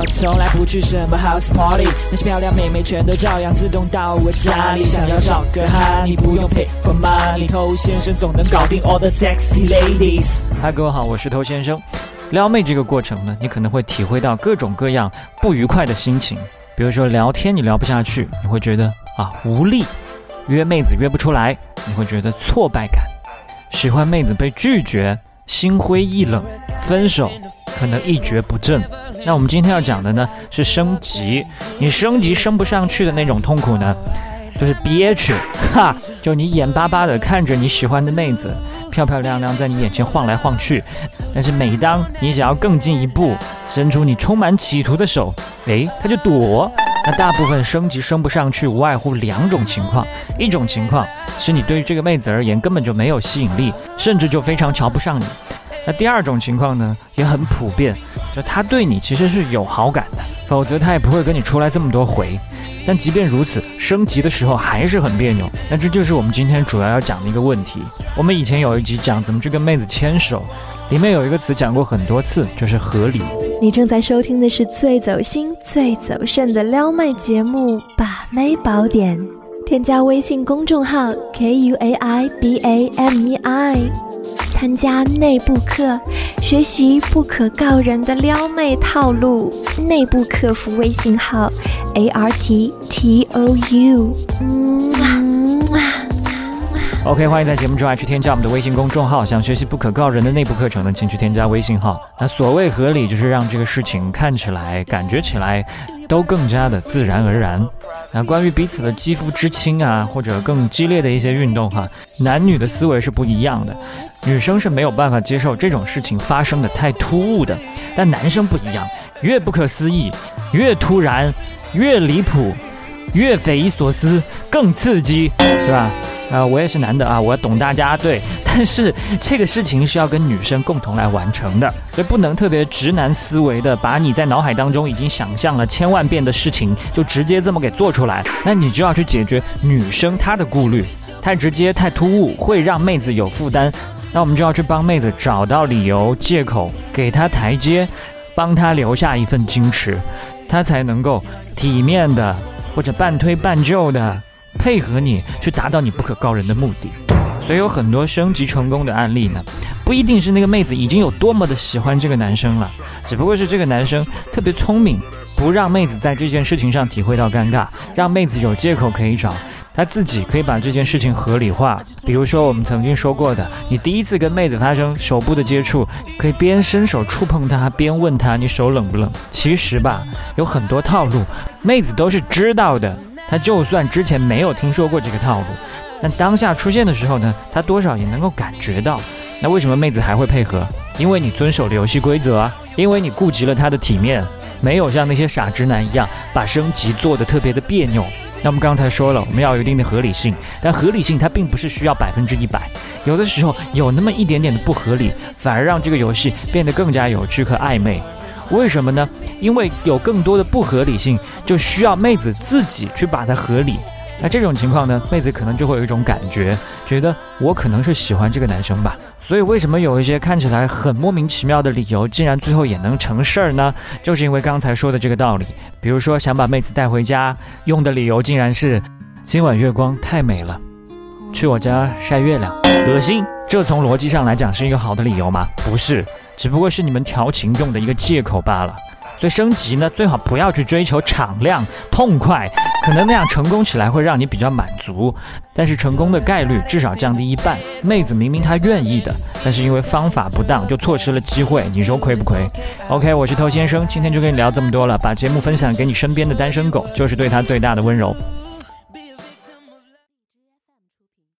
我从来不去什么 house party，那些漂亮妹妹全都照样自动到我家里。想要找个哈，你不用 pay for money，偷先生总能搞定 all the sexy ladies。嗨，各位好，我是偷先生。撩妹这个过程呢，你可能会体会到各种各样不愉快的心情，比如说聊天你聊不下去，你会觉得啊无力；约妹子约不出来，你会觉得挫败感；喜欢妹子被拒绝，心灰意冷；分手可能一蹶不振。那我们今天要讲的呢是升级，你升级升不上去的那种痛苦呢？就是憋屈，哈，就你眼巴巴的看着你喜欢的妹子漂漂亮亮在你眼前晃来晃去，但是每当你想要更进一步，伸出你充满企图的手，诶，他就躲。那大部分升级升不上去，无外乎两种情况：一种情况是你对于这个妹子而言根本就没有吸引力，甚至就非常瞧不上你；那第二种情况呢，也很普遍，就他对你其实是有好感的，否则他也不会跟你出来这么多回。但即便如此，升级的时候还是很别扭。那这就是我们今天主要要讲的一个问题。我们以前有一集讲怎么去跟妹子牵手，里面有一个词讲过很多次，就是合理。你正在收听的是最走心、最走肾的撩妹节目《把妹宝典》，添加微信公众号 k u a i b a m e i。参加内部课，学习不可告人的撩妹套路。内部客服微信号：a r t t o u。OK，欢迎在节目之外去添加我们的微信公众号。想学习不可告人的内部课程呢，请去添加微信号。那所谓合理，就是让这个事情看起来、感觉起来都更加的自然而然。那关于彼此的肌肤之亲啊，或者更激烈的一些运动哈，男女的思维是不一样的。女生是没有办法接受这种事情发生的太突兀的，但男生不一样，越不可思议，越突然，越离谱，越匪夷所思，更刺激，是吧？啊，我也是男的啊，我要懂大家对，但是这个事情是要跟女生共同来完成的，所以不能特别直男思维的，把你在脑海当中已经想象了千万遍的事情，就直接这么给做出来，那你就要去解决女生她的顾虑，太直接太突兀，会让妹子有负担，那我们就要去帮妹子找到理由借口，给她台阶，帮她留下一份矜持，她才能够体面的或者半推半就的。配合你去达到你不可告人的目的，所以有很多升级成功的案例呢，不一定是那个妹子已经有多么的喜欢这个男生了，只不过是这个男生特别聪明，不让妹子在这件事情上体会到尴尬，让妹子有借口可以找，他自己可以把这件事情合理化。比如说我们曾经说过的，你第一次跟妹子发生手部的接触，可以边伸手触碰她，边问她你手冷不冷。其实吧，有很多套路，妹子都是知道的。他就算之前没有听说过这个套路，但当下出现的时候呢，他多少也能够感觉到。那为什么妹子还会配合？因为你遵守了游戏规则啊，因为你顾及了她的体面，没有像那些傻直男一样把升级做得特别的别扭。那我们刚才说了，我们要有一定的合理性，但合理性它并不是需要百分之一百，有的时候有那么一点点的不合理，反而让这个游戏变得更加有趣和暧昧。为什么呢？因为有更多的不合理性，就需要妹子自己去把它合理。那这种情况呢，妹子可能就会有一种感觉，觉得我可能是喜欢这个男生吧。所以为什么有一些看起来很莫名其妙的理由，竟然最后也能成事儿呢？就是因为刚才说的这个道理。比如说想把妹子带回家，用的理由竟然是今晚月光太美了，去我家晒月亮。恶心，这从逻辑上来讲是一个好的理由吗？不是。只不过是你们调情用的一个借口罢了，所以升级呢，最好不要去追求敞亮、痛快，可能那样成功起来会让你比较满足，但是成功的概率至少降低一半。妹子明明她愿意的，但是因为方法不当就错失了机会，你说亏不亏？OK，我是偷先生，今天就跟你聊这么多了，把节目分享给你身边的单身狗，就是对他最大的温柔。